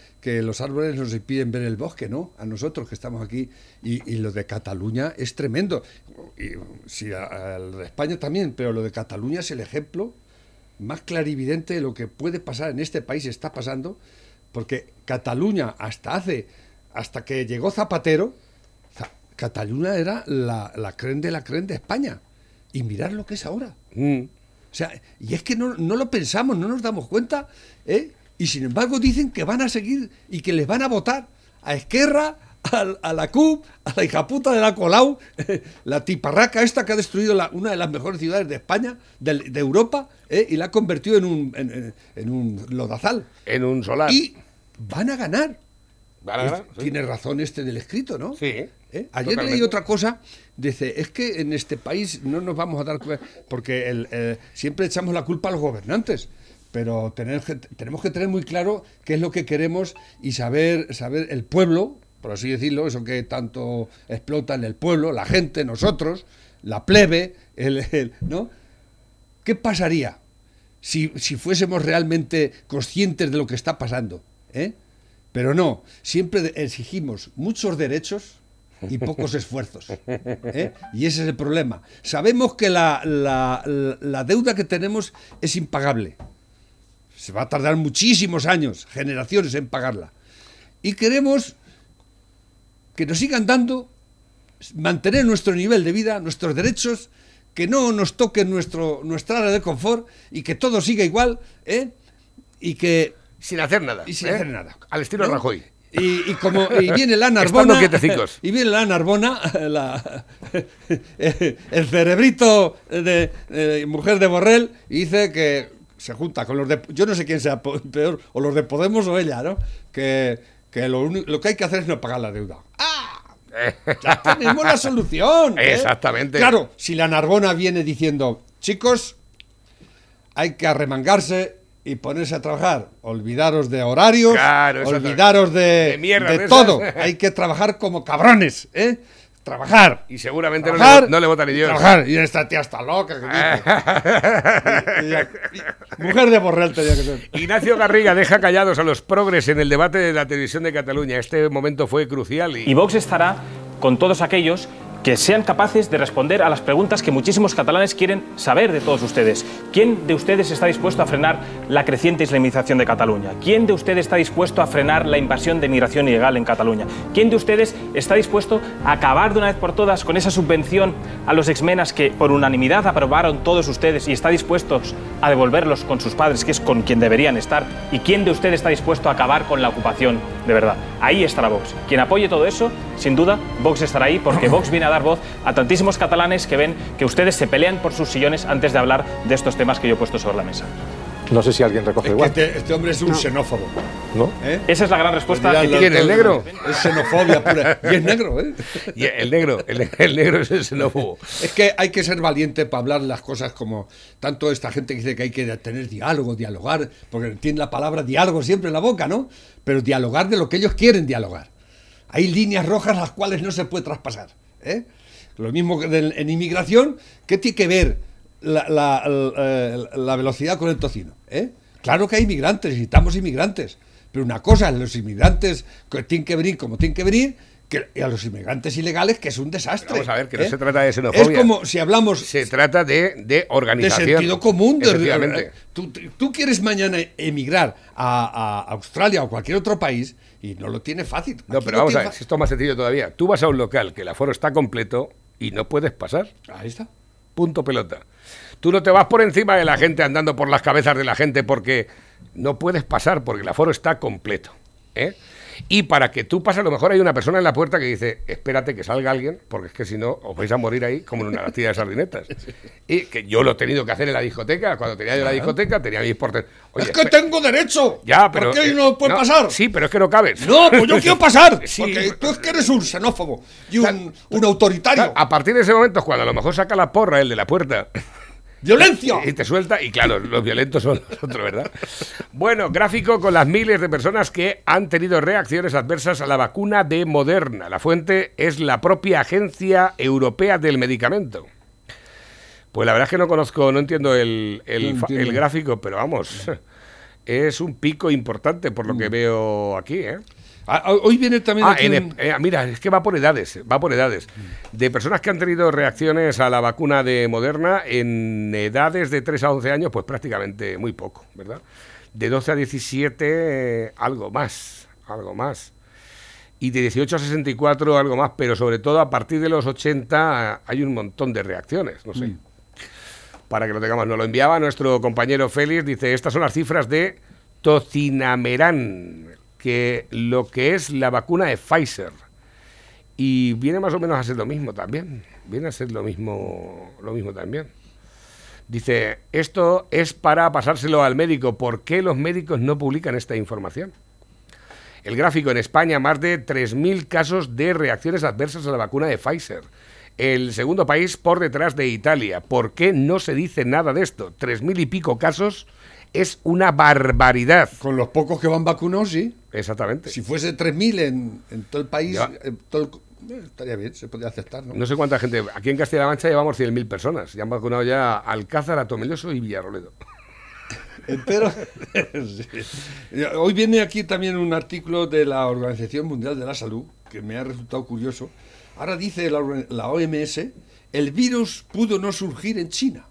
los árboles nos impiden ver el bosque, ¿no? A nosotros que estamos aquí. Y, y lo de Cataluña es tremendo. Y, sí, a- de España también, pero lo de Cataluña es el ejemplo más clarividente de lo que puede pasar en este país, está pasando, porque Cataluña hasta hace, hasta que llegó Zapatero, Za- Cataluña era la, la de la creen de España. Y mirar lo que es ahora. Mm. O sea, y es que no, no lo pensamos, no nos damos cuenta, ¿eh? y sin embargo dicen que van a seguir y que les van a votar a Esquerra, a, a la CUP, a la hija puta de la Colau, la tiparraca esta que ha destruido la- una de las mejores ciudades de España, del- de, Europa, ¿eh? y la ha convertido en un, en, un lodazal. En un solar. Y van a ganar. Van a ganar, Es- sí. Tiene razón este del escrito, ¿no? Sí. ¿Eh? Ayer totalmente. leí otra cosa, dice, es que en este país no nos vamos a dar cuenta, porque el, eh, siempre echamos la culpa a los gobernantes, pero tener tenemos que tener muy claro qué es lo que queremos y saber, saber el pueblo, por así decirlo, eso que tanto explota en el pueblo, la gente, nosotros, la plebe, el, el- ¿no? ¿Qué pasaría si, si fuésemos realmente conscientes de lo que está pasando? ¿eh? Pero no, siempre exigimos muchos derechos y pocos esfuerzos. ¿eh? Y ese es el problema. Sabemos que la, la- deuda que tenemos es impagable. Se va a tardar muchísimos años, generaciones en pagarla. Y queremos que nos sigan dando, mantener nuestro nivel de vida, nuestros derechos, que no nos toquen nuestro, nuestra área de confort y que todo siga igual, ¿eh? Y que... Sin hacer nada. Y sin ¿eh? hacer nada. Al estilo ¿no? Rajoy. Y, y como y viene la Narbona y viene la Narbona la, el cerebrito de, de mujer de Borrell y dice que se junta con los de yo no sé quién sea peor o los de Podemos o ella no que, que lo, lo que hay que hacer es no pagar la deuda ya tenemos la solución ¿eh? Exactamente. claro si la Narbona viene diciendo chicos hay que arremangarse y ponerse a trabajar. Olvidaros de horarios, Claro, olvidaros de, De mierda de de esas. todo. Hay que trabajar como cabrones, ¿eh? Trabajar. Y seguramente no le, no le vota ni Dios. Trabajar. Y esta tía está loca. que dice. Y- y- y- mujer de Borrell tenía que ser. Ignacio Garriga deja callados a los progres en el debate de la televisión de Cataluña. Este momento fue crucial y, Y Vox estará con todos aquellos que sean capaces de responder a las preguntas que muchísimos catalanes quieren saber de todos ustedes. ¿Quién de ustedes está dispuesto a frenar la creciente islamización de Cataluña? ¿Quién de ustedes está dispuesto a frenar la invasión de migración ilegal en Cataluña? ¿Quién de ustedes está dispuesto a acabar de una vez por todas con esa subvención a los exmenas que por unanimidad aprobaron todos ustedes y está dispuestos a devolverlos con sus padres, que es con quien deberían estar? ¿Y quién de ustedes está dispuesto a acabar con la ocupación de verdad? Ahí estará Vox. Quien apoye todo eso, sin duda, Vox estará ahí porque Vox viene a dar voz a tantísimos catalanes que ven que ustedes se pelean por sus sillones antes de hablar de estos temas que yo he puesto sobre la mesa. No sé si alguien recoge Es igual. este, este hombre es un xenófobo. ¿No? ¿eh? Esa es la gran respuesta. Que ¿Quién, el negro? Es xenofobia pura. Y es negro, ¿eh? y el negro, el, el negro es el xenófobo. Es que hay que ser valiente para hablar las cosas como tanto esta gente que dice que hay que tener diálogo, dialogar, porque tiene la palabra diálogo siempre en la boca, ¿no? Pero dialogar de lo que ellos quieren dialogar. Hay líneas rojas las cuales no se puede traspasar. ¿Eh? Lo mismo que en inmigración, ¿qué tiene que ver la, eh, la velocidad con el tocino? ¿eh? Claro que hay inmigrantes, necesitamos inmigrantes. Pero una cosa es los inmigrantes que tienen que venir como tienen que venir, que, y a los inmigrantes ilegales, que es un desastre. Vamos a ver, que no se trata de xenofobia. Es como si hablamos Se trata de, de de organización. sentido común. de- tú, tú quieres mañana emigrar a, a Australia o cualquier otro país y no lo tiene fácil. No, Aquí pero vamos a ver, si esto es más sencillo todavía. Tú vas a un local que el aforo está completo y no puedes pasar. Ahí está. Punto pelota. Tú no te vas por encima de la gente andando por las cabezas de la gente porque no puedes pasar porque el aforo está completo. ¿eh? Y para que tú pases, a lo mejor hay una persona en la puerta que dice, espérate que salga alguien, porque es que si no os vais a morir ahí como en una latilla de sardinetas. Y que yo lo he tenido que hacer en la discoteca, cuando tenía yo la discoteca, tenía mis portes. Oye, es que tengo derecho. Ya, pero... ¿Por qué eh, no puede pasar? Sí, pero es que no cabes. No, pues yo quiero pasar. Sí, porque tú es que eres un xenófobo y un, un autoritario. A partir de ese momento cuando a lo mejor saca la porra el de la puerta ¡Violencia! y te suelta y claro, los violentos son los otros, ¿verdad? Bueno, gráfico con las miles de personas que han tenido reacciones adversas a la vacuna de Moderna. La fuente es la propia Agencia Europea del Medicamento. Pues la verdad es que no conozco, no entiendo el, el No el gráfico, pero vamos, es un pico importante por lo que veo aquí, ¿eh? Ah, ah, Hoy viene también Ah, aquí en un- e- eh, mira, es que va por edades, va por edades. De personas que han tenido reacciones a la vacuna de Moderna en edades de 3 a 11 años, pues prácticamente muy poco, ¿verdad? De 12 a 17, eh, algo más, algo más. Y de 18 a 64, algo más, pero sobre todo a partir de los 80 hay un montón de reacciones, no sé. para que lo tengamos. Nos lo enviaba nuestro compañero Félix. Dice, estas son las cifras de Tocinamerán, que lo que es la vacuna de Pfizer. Y viene más o menos a ser lo mismo también. Viene a ser lo mismo, lo mismo también. Dice, esto es para pasárselo al médico. ¿Por qué los médicos no publican esta información? El gráfico en España, más de 3.000 casos de reacciones adversas a la vacuna de Pfizer. El segundo país por detrás de Italia. ¿Por qué no se dice nada de esto? 3.000 y pico casos es una barbaridad. Con los pocos que van vacunados, sí. Exactamente. Si fuese 3.000 en, en todo el país, Ya. en todo el- eh, estaría bien, se podría aceptar, ¿no? No sé cuánta gente. Aquí en Castilla-La Mancha llevamos 100.000 personas. Ya han vacunado ya Alcázar, a Tomelloso y Villarroledo. Entero. Sí. Hoy viene aquí también un artículo de la Organización Mundial de la Salud que me ha resultado curioso. Ahora dice la OMS, el virus pudo no surgir en China.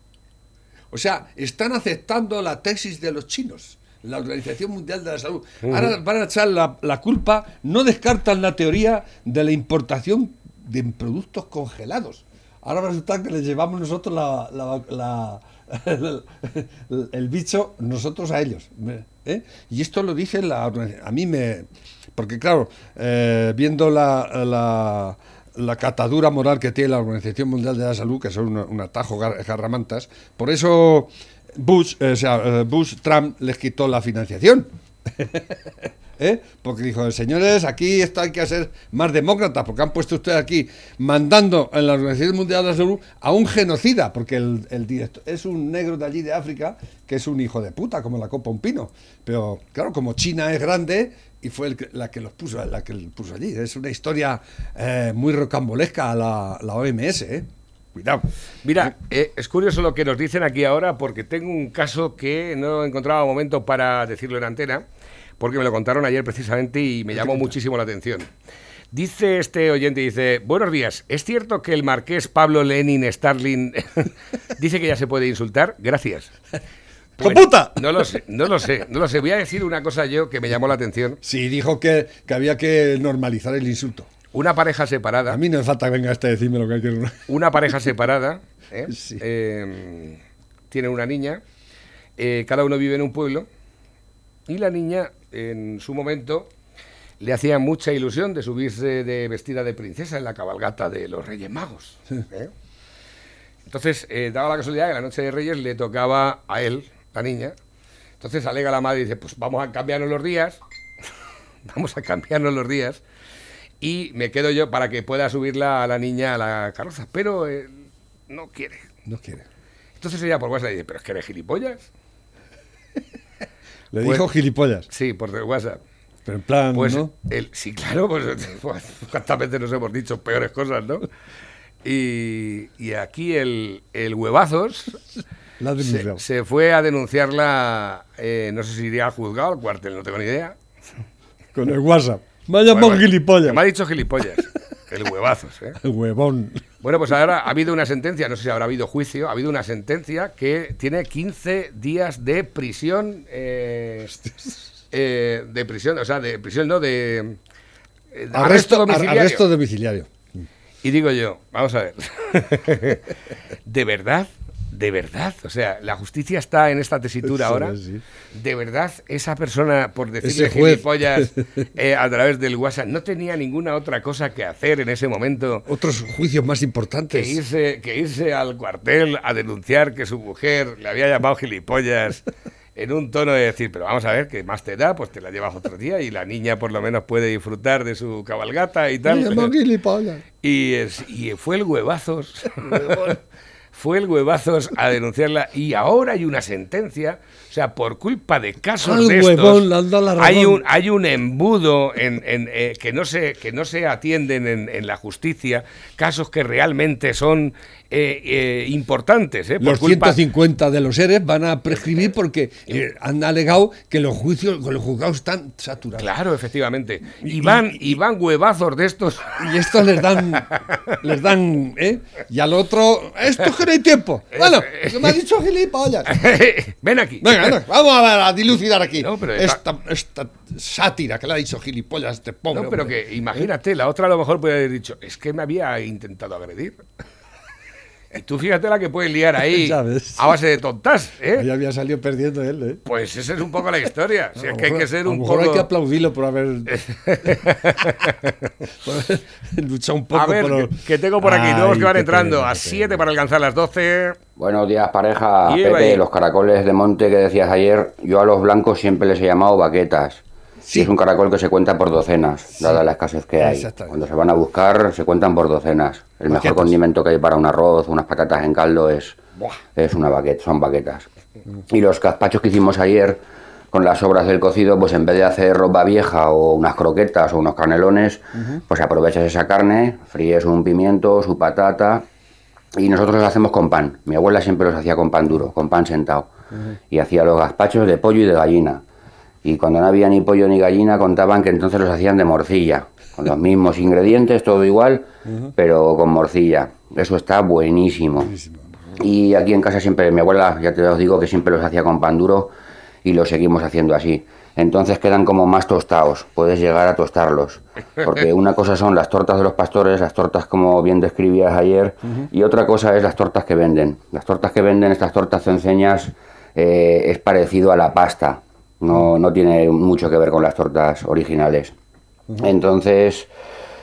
O sea, están aceptando la tesis de los chinos, la Organización Mundial de la Salud. Ahora van a echar la, la culpa, no descartan la teoría de la importación de productos congelados. Ahora resulta que les llevamos nosotros la, la- la- el, el bicho nosotros a ellos. ¿eh? Y esto lo dice la organización. A mí me... Porque claro, eh, viendo la, la, catadura moral que tiene la Organización Mundial de la Salud, que son un, atajo gar- garramantas, por eso Bush, eh, o sea, eh, Bush, Trump les quitó la financiación. ¿Eh? Porque dijo, señores, aquí esto hay que ser más demócratas, porque han puesto ustedes aquí mandando en la Organización Mundial de la Salud a un genocida, porque el, director es un negro de allí de África, que es un hijo de puta, como la copa un pino. Pero claro, como China es grande y fue la que los puso, la que los puso allí. Es una historia eh, muy rocambolesca la OMS, ¿eh? Cuidado. Mira, eh, es curioso lo que nos dicen aquí ahora porque tengo un caso que no encontraba momento para decirlo en antena, porque me lo contaron ayer precisamente y me llamó muchísimo la atención. Dice este oyente, dice, buenos días, ¿es cierto que el marqués Pablo Lenin Starling dice que ya se puede insultar? Gracias. Pues, puta! No lo sé, no lo sé, no lo sé. Voy a decir una cosa yo que me llamó la atención. Sí, dijo que, que había que normalizar el insulto. Una pareja separada. A mí no me falta que venga este a decirme lo que hay que... una pareja separada, ¿eh? Sí. Eh, tiene una niña, eh, cada uno vive en un pueblo, y la niña, en su momento, le hacía mucha ilusión de subirse de vestida de princesa en la cabalgata de los Reyes Magos. ¿eh? Entonces, eh, daba la casualidad que la noche de Reyes le tocaba a él, la niña. Entonces alega la madre y dice, pues vamos a cambiarnos los días, vamos a cambiarnos los días, y me quedo yo para que pueda subirla a la niña a la carroza, pero él no quiere. No quiere. Entonces ella por WhatsApp dice, pero es que eres gilipollas. Le Pues- dijo gilipollas. Sí, por WhatsApp. Pero en plan, Pues ¿no? el, sí, claro, pues cuántas veces nos hemos dicho peores cosas, ¿no? Y, y aquí el, el huevazos La se, se fue a denunciarla, eh, no sé si iría al juzgado, al cuartel, no tengo ni idea. Con el WhatsApp. Me ha llamado Bueno, gilipollas. Me ha dicho gilipollas. El huevazos, ¿eh? El huevón. Bueno, pues ahora ha habido una sentencia, no sé si habrá habido juicio, ha habido una sentencia que tiene 15 días de prisión, eh, eh, de prisión, o sea, de prisión, no, de, eh, de Arresto, ar- domiciliario. arresto domiciliario. Y digo yo, vamos a ver, ¿de verdad? ¿De verdad? O sea, la justicia está en esta tesitura Sí, ahora. sí. ¿De verdad esa persona, por decirle gilipollas eh, a través del WhatsApp, no tenía ninguna otra cosa que hacer en ese momento Otros juicios más que importantes. irse, que irse al cuartel a denunciar que su mujer le había llamado gilipollas en un tono de decir, pero vamos a ver, ¿qué más te da? Pues te la llevas otro día y la niña por lo menos puede disfrutar de su cabalgata y tal. gilipollas. Y, es- y fue el huevazos. Fue el huevazos a denunciarla y ahora hay una sentencia, o sea, por culpa de casos de estos, huevón la hay un hay un embudo en, en, eh, que no se que no se atienden en, en la justicia, casos que realmente son eh, eh, importantes, eh, por Los culpa 150 de los seres van a prescribir porque eh, han alegado que los juicios, los juzgados están saturados. Claro, efectivamente. Y van, y van huevazos de estos. Y estos les dan, les dan, ¿eh? Y al otro, esto es que no hay tiempo. Bueno, que me ha dicho gilipollas. Ven aquí. Venga, venga, vamos a ver, a dilucidar aquí. No, pero esta, esta sátira que le ha dicho gilipollas este pobre. No, pero hombre. que imagínate, la otra a lo mejor puede haber dicho, es que me había intentado agredir. Y tú fíjate la que puedes liar ahí a base de tontas, ¿eh? Ya había salido perdiendo él, ¿eh? Pues esa es un poco la historia. Si A es lo que hay mejor- que ser a lo un mejor poco... hay que aplaudirlo por haber, luchado un poco A ver, por... que tengo por aquí nuevos que van entrando pena, a qué 7 para alcanzar las 12. Buenos días, pareja. Pepe, ahí. los caracoles de monte que decías ayer, yo a los blancos siempre les he llamado baquetas. Y es un caracol que se cuenta por docenas, dada la escasez que hay. Cuando se van a buscar, se cuentan por docenas. El mejor condimento que hay para un arroz, unas patatas en caldo, es, es una baqueta, son baquetas. Y los gazpachos que hicimos ayer, con las sobras del cocido, pues en vez de hacer ropa vieja o unas croquetas o unos canelones, pues aprovechas esa carne, fríes un pimiento, su patata, y nosotros los hacemos con pan. Mi abuela siempre los hacía con pan duro, con pan sentado. Y hacía los gazpachos de pollo y de gallina. Y cuando no había ni pollo ni gallina, contaban que entonces los hacían de morcilla. Con los mismos ingredientes, todo igual, pero con morcilla. Eso está buenísimo. Y aquí en casa siempre, mi abuela, ya te os digo que siempre los hacía con pan duro y lo seguimos haciendo así. Entonces quedan como más tostados, puedes llegar a tostarlos. Porque una cosa son las tortas de los pastores, las tortas como bien describías ayer, y otra cosa es las tortas que venden. Las tortas que venden, estas tortas cenceñas, eh, es parecido a la pasta, no, no tiene mucho que ver con las tortas originales. Entonces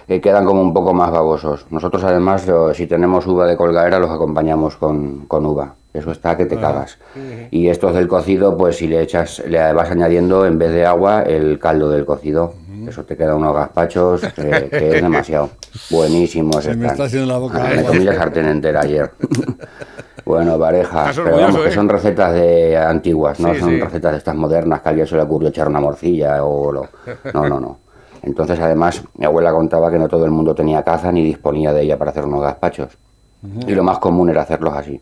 eh, quedan como un poco más babosos. Nosotros además, lo- si tenemos uva de colgadera, los acompañamos con, con uva. Eso está que te cagas. Y estos del cocido, pues si le echas, le vas añadiendo en vez de agua el caldo del cocido. Eso te queda unos gazpachos que, que es demasiado. Buenísimos Se me está haciendo la boca Ah, Me comí la sartén entera ayer. bueno, pareja, pero vamos, que ¿eh? son recetas de antiguas, no Sí, son sí. recetas de estas modernas que a alguien se le ocurrió echar una morcilla o lo... No, no, no. Entonces, además, mi abuela contaba que no todo el mundo tenía caza ni disponía de ella para hacer unos gazpachos. Y lo más común era hacerlos así.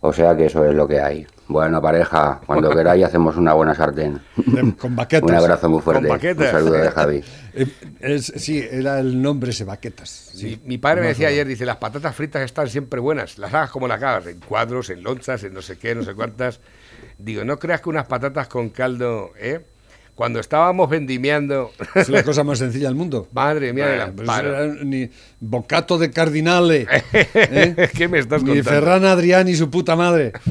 O sea que eso es lo que hay. Bueno, pareja, cuando queráis hacemos una buena sartén. De- con baquetas. Un abrazo muy fuerte. Con baquetas. Un saludo de Javi. Eh, es- sí, era el nombre ese, baquetas. Sí. Mi, mi padre me decía ayer, dice, las patatas fritas están siempre buenas, las hagas como las hagas, en cuadros, en lonchas, en no sé qué, no sé cuántas. Digo, no creas que unas patatas con caldo, ¿eh? Cuando estábamos vendimiando... Es la cosa más sencilla del mundo. Madre mía, pues era ni bocato de cardinale. ¿eh? ¿Qué me estás Ni contando? Ferran Adrián y su puta madre.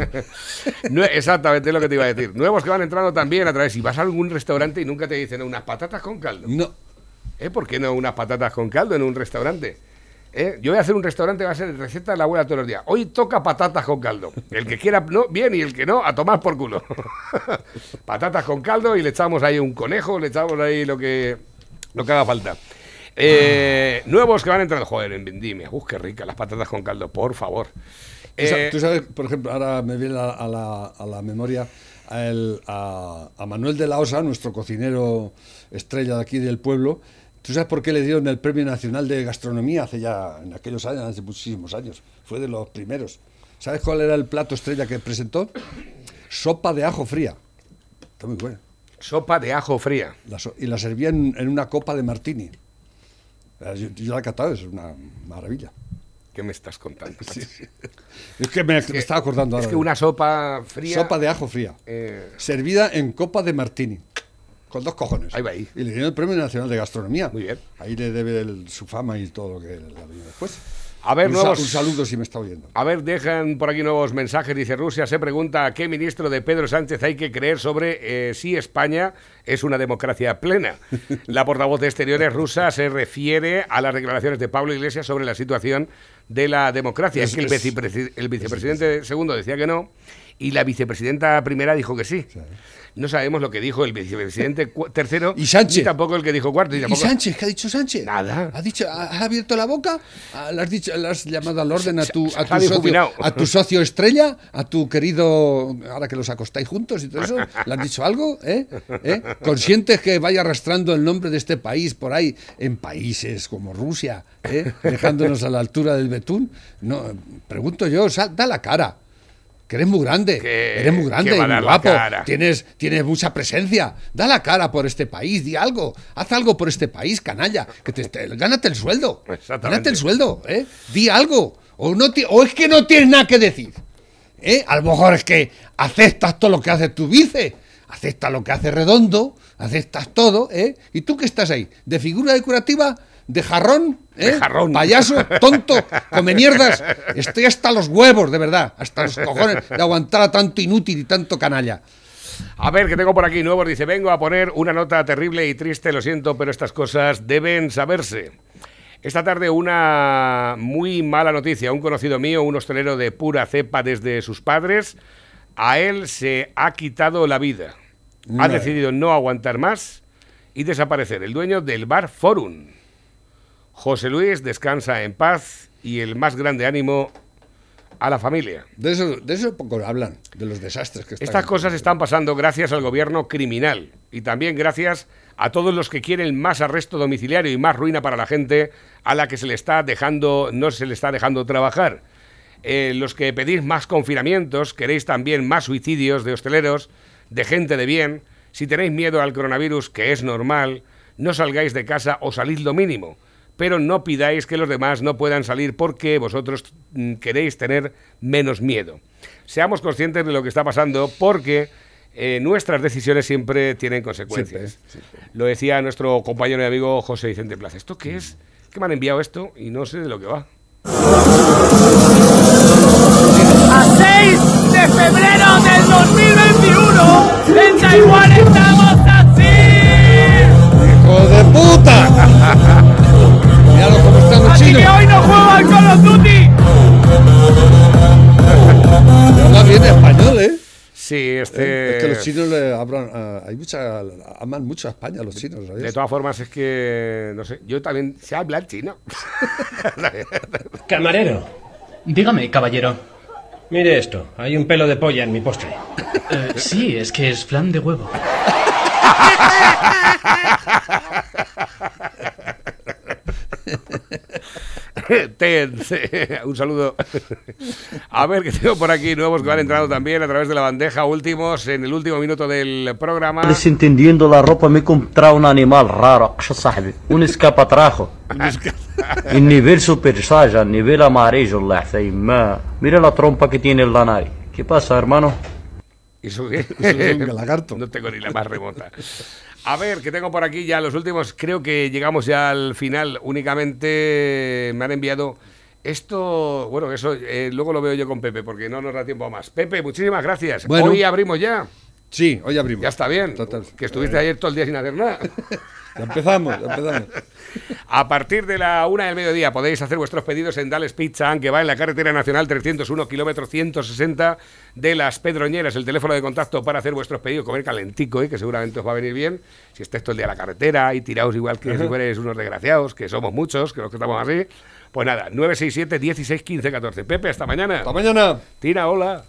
No, exactamente es lo que te iba a decir. Nuevos que van entrando también a través. Si vas a algún restaurante y nunca te dicen unas patatas con caldo. No. ¿Eh? ¿Por qué no unas patatas con caldo en un restaurante? ¿Eh? Yo voy a hacer un restaurante, va a ser receta de la abuela todos los días. Hoy toca patatas con caldo. El que quiera, no, bien, y el que no, a tomar por culo. patatas con caldo y le echamos ahí un conejo, le echamos ahí lo que, lo que haga falta. Eh, nuevos que van entrando. Joder, en vendimia. Uf, qué rica las patatas con caldo, por favor. Tú Eh, Tú sabes, por ejemplo, ahora me viene a, a la, a la memoria a, el- a- a Manuel de la Osa, nuestro cocinero estrella de aquí del pueblo. ¿Tú sabes por qué le dieron el Premio Nacional de Gastronomía hace ya, en aquellos años, hace muchísimos años? Fue de los primeros. ¿Sabes cuál era el plato estrella que presentó? Sopa de ajo fría. Está muy buena. sopa de ajo fría. La so- y la servía en, en una copa de martini. Yo, yo la he catado, es una maravilla. ¿Qué me estás contando? Es que me, me estaba acordando Es ahora que una sopa fría. Sopa de ajo fría. eh, Servida en copa de martini. Con dos cojones. Ahí va ahí. Y le dieron el Premio Nacional de Gastronomía. Muy bien. Ahí le debe el- su fama y todo lo que le ha venido después. A ver, un, nuevos- un saludo si me está oyendo. A ver, dejan por aquí nuevos mensajes. Dice Rusia, se pregunta a qué ministro de Pedro Sánchez hay que creer sobre eh, si España es una democracia plena. La portavoz de Exteriores rusa se refiere a las declaraciones de Pablo Iglesias sobre la situación de la democracia. Es, Es- que el, es- vicepresi- el vicepresidente segundo decía que no y la vicepresidenta primera dijo que sí. No sabemos lo que dijo el vicepresidente tercero ¿Y Sánchez? ni tampoco el que dijo cuarto. ¿Y tampoco- Sánchez? ¿Qué ha dicho Sánchez? Nada. ¿Ha, dicho, abierto la boca? ¿Ha- ¿Le has, dicho, le has llamado al orden a tu, a, tu socio, a tu socio estrella? ¿A tu querido, ahora que los acostáis juntos y todo eso? ¿Le has dicho algo? ¿Eh? ¿Eh? ¿Conscientes que vaya arrastrando el nombre de este país por ahí en países como Rusia, ¿eh? dejándonos a la altura del betún? No, pregunto yo, da la cara. Que eres muy grande, Que- eres muy grande y muy guapo, tienes, tienes mucha presencia, da la cara por este país, di algo, haz algo por este país, canalla, que te, te- gánate el sueldo, gánate el sueldo, ¿eh? di algo, o, no o es que no tienes nada que decir, ¿eh? a lo mejor es que aceptas todo lo que hace tu vice, aceptas lo que hace Redondo, aceptas todo, ¿eh? y tú que estás ahí, de figura decorativa, de jarrón, ¿eh? De jarrón. payaso, tonto, come mierdas. Estoy hasta los huevos, de verdad, hasta los cojones de aguantar a tanto inútil y tanto canalla. A ver, que tengo por aquí nuevos. Dice, vengo a poner una nota terrible y triste, lo siento, pero estas cosas deben saberse. Esta tarde una muy mala noticia. Un conocido mío, un hostelero de pura cepa desde sus padres, a él se ha quitado la vida. Ha decidido no aguantar más y desaparecer. El dueño del bar Forum. José Luis descansa en paz y el más grande ánimo a la familia. De eso, de eso poco hablan, de los desastres que están. Estas cosas están pasando gracias al gobierno criminal y también gracias a todos los que quieren más arresto domiciliario y más ruina para la gente a la que se le está dejando, no se le está dejando trabajar. Eh, los que pedís más confinamientos, queréis también más suicidios de hosteleros, de gente de bien. Si tenéis miedo al coronavirus, que es normal, no salgáis de casa o salid lo mínimo. Pero no pidáis que los demás no puedan salir porque vosotros mm, queréis tener menos miedo. Seamos conscientes de lo que está pasando porque eh, nuestras decisiones siempre tienen consecuencias. Lo decía nuestro compañero y amigo José Vicente Plaza. ¿Esto qué es? Que me han enviado esto y no sé de lo que va. A 6 de febrero del 2021, en Taiwán estamos así. ¡Hijo de puta! Míralo cómo están los Así chinos. que hoy no juego al Call of Duty. Habla bien español, ¿eh? Sí, este... Es que los chinos le hablan, ah, hay mucha, aman mucho a España los chinos, ¿sabes? De todas formas, es que, no sé, yo también sé hablar chino. Camarero. Dígame, caballero. Mire esto, hay un pelo de polla en mi postre. Eh, sí, es que es flan de huevo. Un saludo. A ver, que tengo por aquí nuevos que van entrando también a través de la bandeja, últimos, en el último minuto del programa. Desentendiendo la ropa me compré un animal raro, un escapatrajo. En nivel super saiyan, nivel amarillo, la. Mira la trompa que tiene el lanari. ¿Qué pasa, hermano? ¿Eso qué? Eso es un lagarto. No tengo ni la más remota. A ver, que tengo por aquí ya los últimos. Creo que llegamos ya al final. Únicamente me han enviado esto. Bueno, eso eh, luego lo veo yo con Pepe, porque no nos da tiempo a más. Pepe, muchísimas gracias. Bueno. Hoy abrimos ya. Sí, hoy abrimos. Ya está bien. Que estuviste ayer todo el día sin hacer nada. Ya empezamos, ya empezamos. A partir de la una del mediodía podéis hacer vuestros pedidos en Dales Pizza, que va en la carretera nacional 301, kilómetro 160 de Las Pedroñeras. El teléfono de contacto para hacer vuestros pedidos, comer calentico, ¿eh? que seguramente os va a venir bien. Si estáis todo el día en la carretera y tiraos igual que si fuerais unos desgraciados, que somos muchos, que los que estamos así. Pues nada, 967 16 15 14. Pepe, hasta mañana. Hasta mañana. Tira, hola.